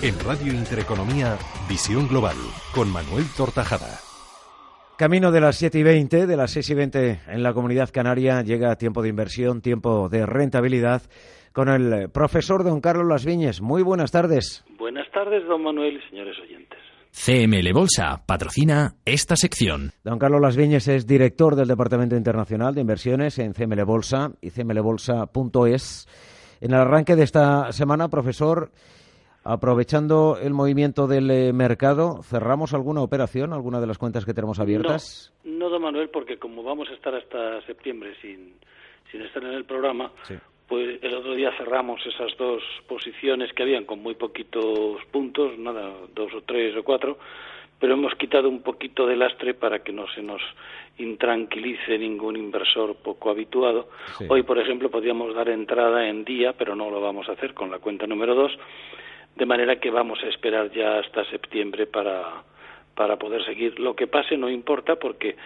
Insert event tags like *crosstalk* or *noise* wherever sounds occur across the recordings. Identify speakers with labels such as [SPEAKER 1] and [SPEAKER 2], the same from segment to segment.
[SPEAKER 1] En Radio Intereconomía, Visión Global, con Manuel Tortajada.
[SPEAKER 2] Camino de las 7 y 20, de las 6 y 20 en la comunidad canaria, llega tiempo de inversión, tiempo de rentabilidad, con el profesor don Carlos Las Viñes. Muy buenas tardes.
[SPEAKER 3] Buenas tardes, don Manuel y señores oyentes.
[SPEAKER 4] CML Bolsa patrocina esta sección.
[SPEAKER 2] Don Carlos Las Viñes es director del Departamento Internacional de Inversiones en CML Bolsa y cmlbolsa.es. En el arranque de esta semana, profesor, Aprovechando el movimiento del eh, mercado, ¿cerramos alguna operación, alguna de las cuentas que tenemos abiertas?
[SPEAKER 3] No, don Manuel, porque como vamos a estar hasta septiembre sin, sin estar en el programa, pues el otro día cerramos esas dos posiciones que habían con muy poquitos puntos, nada, dos o tres o cuatro, pero hemos quitado un poquito de lastre para que no se nos intranquilice ningún inversor poco habituado. Hoy, por ejemplo, podríamos dar entrada en día, pero no lo vamos a hacer con la cuenta número dos de manera que vamos a esperar ya hasta septiembre para, para poder seguir. Lo que pase no importa porque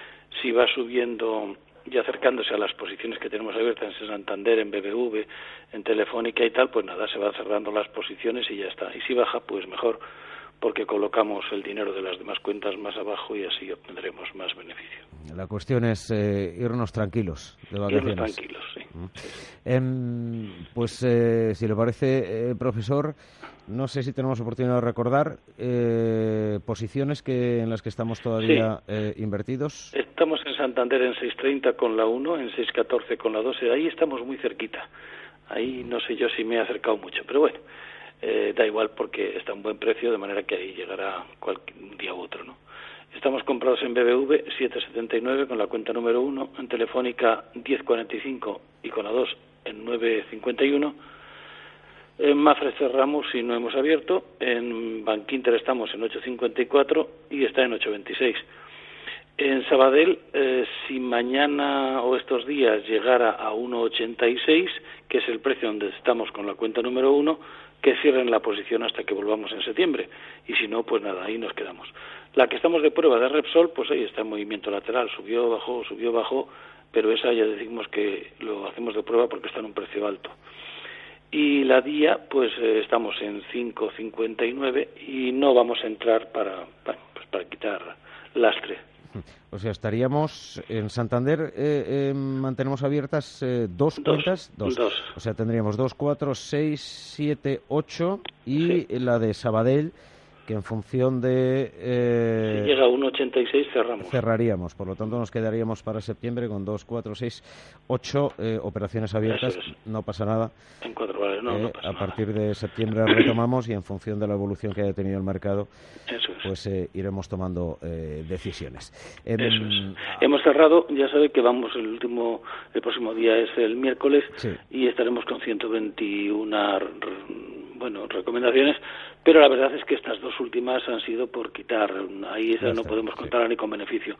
[SPEAKER 3] si va subiendo y acercándose a las posiciones que tenemos abiertas en Santander, en BBV, en Telefónica y tal, pues nada, se van cerrando las posiciones y ya está. Y si baja, pues mejor, porque colocamos el dinero de las demás cuentas más abajo y así obtendremos más beneficio.
[SPEAKER 2] La cuestión es eh, irnos tranquilos de vacaciones.
[SPEAKER 3] Irnos tranquilos,
[SPEAKER 2] Em, pues, eh, si le parece, eh, profesor, no sé si tenemos oportunidad de recordar eh, posiciones que en las que estamos todavía invertidos.
[SPEAKER 3] Estamos en Santander en 6.30 con la 1, en 6.14 con la 12. Ahí estamos muy cerquita. Ahí no sé yo si me he acercado mucho, pero bueno, eh, da igual porque está a un buen precio, de manera que ahí llegará cualquier día u otro, ¿no? Estamos comprados en BBV 7.79 con la cuenta número 1, en Telefónica 10.45 y con la 2 en 9.51 en Mafre cerramos y no hemos abierto. En Bankinter estamos en 8.54 y está en 8.26. En Sabadell, eh, si mañana o estos días llegara a 1.86, que es el precio donde estamos con la cuenta número uno, que cierren la posición hasta que volvamos en septiembre. Y si no, pues nada, ahí nos quedamos. La que estamos de prueba de Repsol, pues ahí está en movimiento lateral, subió, bajó, subió, bajó, pero esa ya decimos que lo hacemos de prueba porque está en un precio alto y la día pues eh, estamos en 5.59 y no vamos a entrar para pues para quitar lastre.
[SPEAKER 2] O sea, estaríamos en Santander, eh, eh, mantenemos abiertas dos, cuentas.
[SPEAKER 3] Dos.
[SPEAKER 2] O sea, tendríamos dos, cuatro, seis, siete, ocho y la de Sabadell que en función de...
[SPEAKER 3] Eh, si llega a 1,86 cerramos.
[SPEAKER 2] Cerraríamos, por lo tanto nos quedaríamos para septiembre con 2, 4, 6, 8 operaciones abiertas, no pasa nada.
[SPEAKER 3] En cuatro vale, no,
[SPEAKER 2] eh,
[SPEAKER 3] pasa
[SPEAKER 2] A partir de septiembre retomamos y en función de la evolución que haya tenido el mercado, pues eh, iremos tomando eh, decisiones.
[SPEAKER 3] Eso Hemos cerrado, ya sabe que vamos, el último, el próximo día es el miércoles y estaremos con 121 bueno, recomendaciones, pero la verdad es que estas dos últimas han sido por quitar, ahí esa no podemos contar ni con beneficio,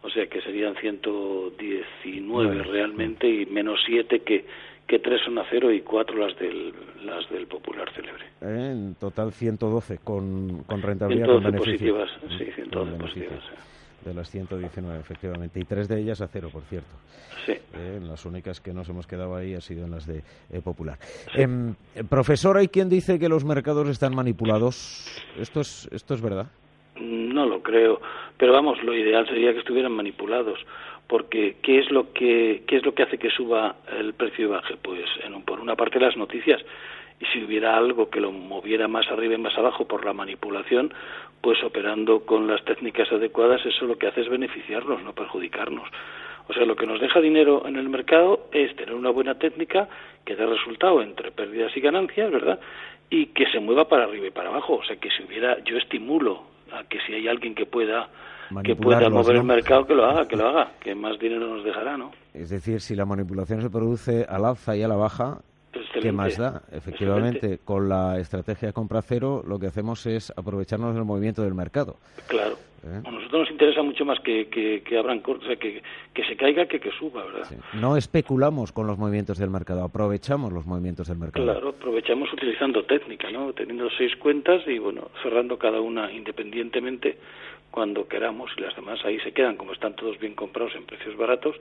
[SPEAKER 3] o sea que serían 119 realmente y menos 7 que, que 3 son a cero y 4 las del, las del Popular Célebre.
[SPEAKER 2] Eh, en total 112 con, con rentabilidad. 112
[SPEAKER 3] positivas, sí, 112 positivas
[SPEAKER 2] de las 119, efectivamente, y tres de ellas a cero, por cierto.
[SPEAKER 3] Sí.
[SPEAKER 2] Eh, las únicas que nos hemos quedado ahí ha sido en las de eh, Popular. Em, profesor, ¿hay quien dice que los mercados están manipulados? ¿Esto es, ¿Esto es verdad?
[SPEAKER 3] No lo creo, pero vamos, lo ideal sería que estuvieran manipulados, porque ¿qué es lo que, qué es lo que hace que suba el precio y baje? Pues en, por una parte las noticias, y si hubiera algo que lo moviera más arriba y más abajo por la manipulación, pues operando con las técnicas adecuadas, eso lo que hace es beneficiarnos, no perjudicarnos. O sea, lo que nos deja dinero en el mercado es tener una buena técnica que dé resultado entre pérdidas y ganancias, ¿verdad? Y que se mueva para arriba y para abajo. O sea, que si hubiera, yo estimulo a que si hay alguien que pueda que pueda mover el mercado, que lo haga, que lo *laughs* haga, que más dinero nos dejará, ¿no?
[SPEAKER 2] Es decir, si la manipulación se produce al alza y a la baja, ¿Qué más da? Efectivamente, con la estrategia compra cero lo que hacemos es aprovecharnos del movimiento del mercado.
[SPEAKER 3] Claro. ¿Eh? A nosotros nos interesa mucho más que, que, que abran, o sea, que, que, se caiga que que suba, ¿verdad?
[SPEAKER 2] No especulamos con los movimientos del mercado, aprovechamos los movimientos del mercado.
[SPEAKER 3] Claro, aprovechamos utilizando técnica, ¿no? Teniendo seis cuentas y, bueno, cerrando cada una independientemente cuando queramos y las demás ahí se quedan, como están todos bien comprados en precios baratos,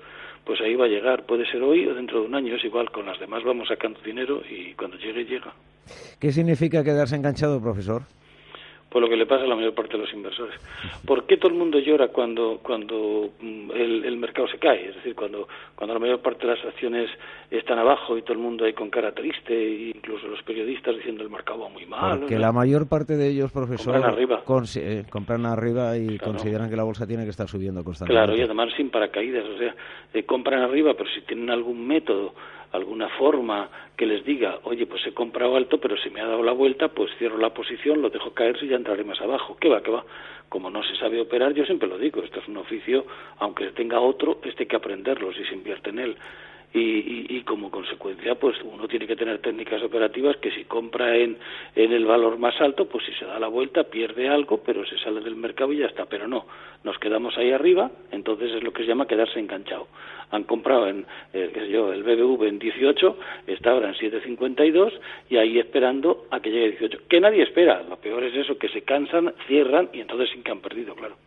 [SPEAKER 3] pues ahí va a llegar, puede ser hoy o dentro de un año, es igual, con las demás vamos sacando dinero y cuando llegue, llega.
[SPEAKER 2] ¿Qué significa quedarse enganchado, profesor?
[SPEAKER 3] Por lo que le pasa a la mayor parte de los inversores. ¿Por qué todo el mundo llora cuando, cuando mm, el, mercado se cae? Es decir, cuando, cuando la mayor parte de las acciones están abajo y todo el mundo ahí con cara triste, incluso los periodistas diciendo el mercado va muy mal.
[SPEAKER 2] Porque la mayor parte de ellos, profesor,
[SPEAKER 3] compran arriba,
[SPEAKER 2] eh, compran arriba y consideran que la bolsa tiene que estar subiendo constantemente.
[SPEAKER 3] Claro, y además sin paracaídas, o sea, eh, compran arriba, pero si tienen algún método alguna forma que les diga, oye, pues he comprado alto, pero si me ha dado la vuelta, pues cierro la posición, lo dejo caer y ya entraré más abajo. ¿Qué va, qué va? Como no se sabe operar, yo siempre lo digo, esto es un oficio, aunque tenga otro, este hay que aprenderlo si se invierte en él y, y, como consecuencia pues uno tiene que tener técnicas operativas que si compra en, en el valor más alto pues si se da la vuelta pierde algo pero se sale del mercado y ya está. Pero no nos quedamos ahí arriba entonces es lo que se llama quedarse enganchado. Han comprado en eh, qué sé yo, el BBV en 18 está ahora en 7.52 y ahí esperando a que llegue 18 que nadie espera lo peor es eso que se cansan cierran y entonces sin que han perdido claro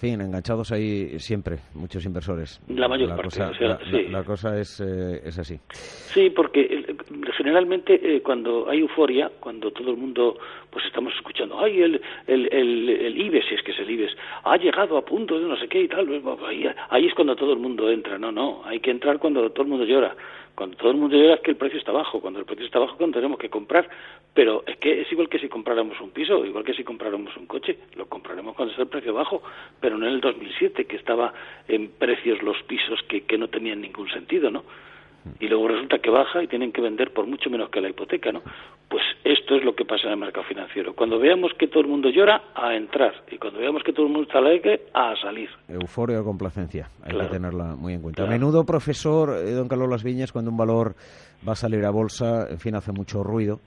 [SPEAKER 2] fin, enganchados ahí siempre, muchos inversores.
[SPEAKER 3] La mayor parte,
[SPEAKER 2] cosa,
[SPEAKER 3] sí.
[SPEAKER 2] la, cosa es, eh, es así.
[SPEAKER 3] Sí, porque eh, generalmente eh, cuando hay euforia, cuando todo el mundo, pues estamos escuchando, ay, el, el, el, el IBEX, si es que es el IBEX, ha llegado a punto de no sé qué y tal, ahí, ahí es cuando todo el mundo entra. No, no, hay que entrar cuando todo el mundo llora. Cuando todo el mundo llora es que el precio está bajo, cuando el precio está bajo cuando tenemos que comprar, pero es que es igual que si compráramos un piso, igual que si compráramos un coche, lo compraremos cuando esté el precio bajo, pero no en el 2007 que estaba en precios los pisos que, que no tenían ningún sentido, ¿no? y luego resulta que baja y tienen que vender por mucho menos que la hipoteca, ¿no? Pues esto es lo que pasa en el mercado financiero. Cuando veamos que todo el mundo llora, a entrar. Y cuando veamos que todo el mundo está alegre, a salir.
[SPEAKER 2] Euforia o complacencia. Hay que tenerla muy en cuenta. A menudo, profesor eh, don Carlos Las Viñas, cuando un valor va a salir a bolsa, en fin, hace mucho ruido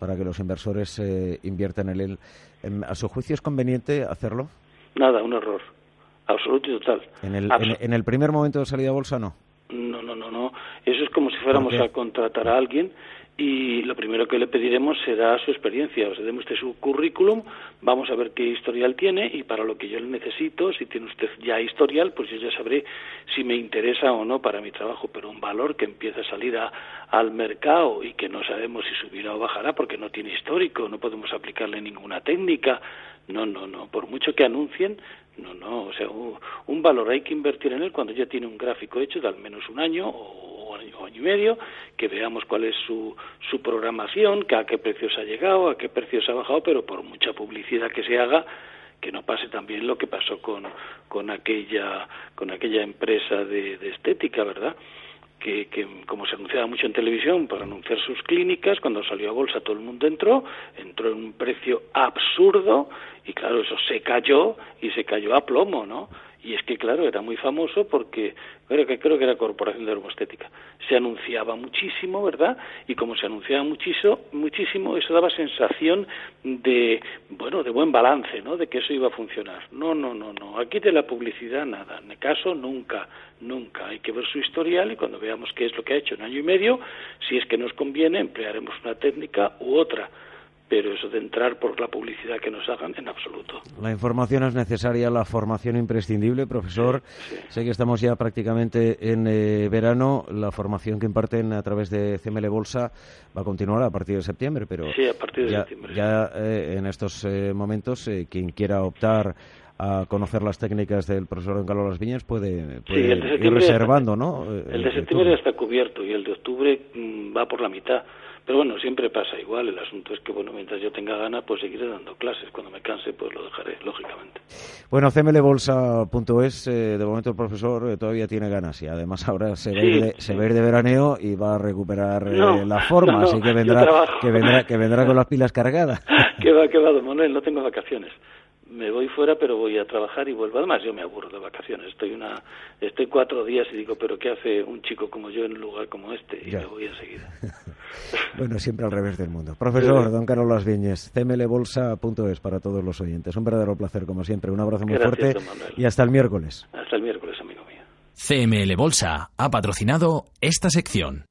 [SPEAKER 2] para que los inversores eh, inviertan en él. Em, ¿A su juicio es conveniente hacerlo?
[SPEAKER 3] Nada, un error. Absoluto y total.
[SPEAKER 2] En el, en el primer momento de salida a bolsa, no.
[SPEAKER 3] No, no, no, no. Eso es como si fuéramos a contratar a alguien y lo primero que le pediremos será su experiencia. O sea, demos usted su currículum, vamos a ver qué historial tiene y para lo que yo le necesito, si tiene usted ya historial, pues yo ya sabré si me interesa o no para mi trabajo. Pero un valor que empieza a salir al mercado y que no sabemos si subirá o bajará porque no tiene histórico, no podemos aplicarle ninguna técnica. No, no, no. Por mucho que anuncien, no, no, o sea, un, valor hay que invertir en él cuando ya tiene un gráfico hecho de al menos un año o año, año y medio, que veamos cuál es su, su programación, que a qué precios ha llegado, a qué precios ha bajado, pero por mucha publicidad que se haga, que no pase también lo que pasó con, con aquella con aquella empresa de, de estética, ¿verdad? que, como se anunciaba mucho en televisión para anunciar sus clínicas, cuando salió a bolsa todo el mundo entró, entró en un precio absurdo y claro, eso se cayó y se cayó a plomo, ¿no? Y es que, claro, era muy famoso porque creo que, creo que era Corporación de Dermoestética. Se anunciaba muchísimo, ¿verdad? Y como se anunciaba muchísimo, muchísimo, eso daba sensación de, bueno, de buen balance, ¿no? De que eso iba a funcionar. No, no, no, no. Aquí de la publicidad nada. En caso, nunca, nunca. Hay que ver su historial y cuando veamos qué es lo que ha hecho en año y medio, si es que nos conviene, emplearemos una técnica u otra pero eso de entrar por la publicidad que nos hagan en absoluto.
[SPEAKER 2] La información es necesaria, la formación imprescindible, profesor. Sé que estamos ya prácticamente en eh, verano, la formación que imparten a través de CML Bolsa va a continuar a partir de septiembre, pero
[SPEAKER 3] sí, a partir de
[SPEAKER 2] ya,
[SPEAKER 3] septiembre,
[SPEAKER 2] ya eh, en estos eh, momentos quien quiera optar a conocer las técnicas del profesor Don Carlos Las Viñas puede, ir reservando, ¿no?
[SPEAKER 3] El de septiembre ya está cubierto y el de octubre mm, va por la mitad. Pero bueno, siempre pasa igual. El asunto es que, bueno, mientras yo tenga ganas, pues seguiré dando clases. Cuando me canse, pues lo dejaré, lógicamente.
[SPEAKER 2] Bueno, cmlbolsa.es, eh, de momento el profesor eh, todavía tiene ganas y además ahora se, ve, se de veraneo y va a recuperar eh, la forma, así que vendrá, que vendrá, que vendrá con las pilas cargadas. *laughs*
[SPEAKER 3] que va, que va, don Manuel, no tengo vacaciones me voy fuera, pero voy a trabajar y vuelvo. Además, yo me aburro de vacaciones. Estoy una, estoy cuatro días y digo, pero ¿qué hace un chico como yo en un lugar como este? Y me voy enseguida. *laughs*
[SPEAKER 2] bueno, siempre al revés del mundo. Profesor, don Carlos Las Viñes, cmlbolsa.es para todos los oyentes. Un verdadero placer, como siempre. Un abrazo muy fuerte y hasta el miércoles.
[SPEAKER 3] Hasta el miércoles, amigo mío.
[SPEAKER 4] CML Bolsa ha patrocinado esta sección.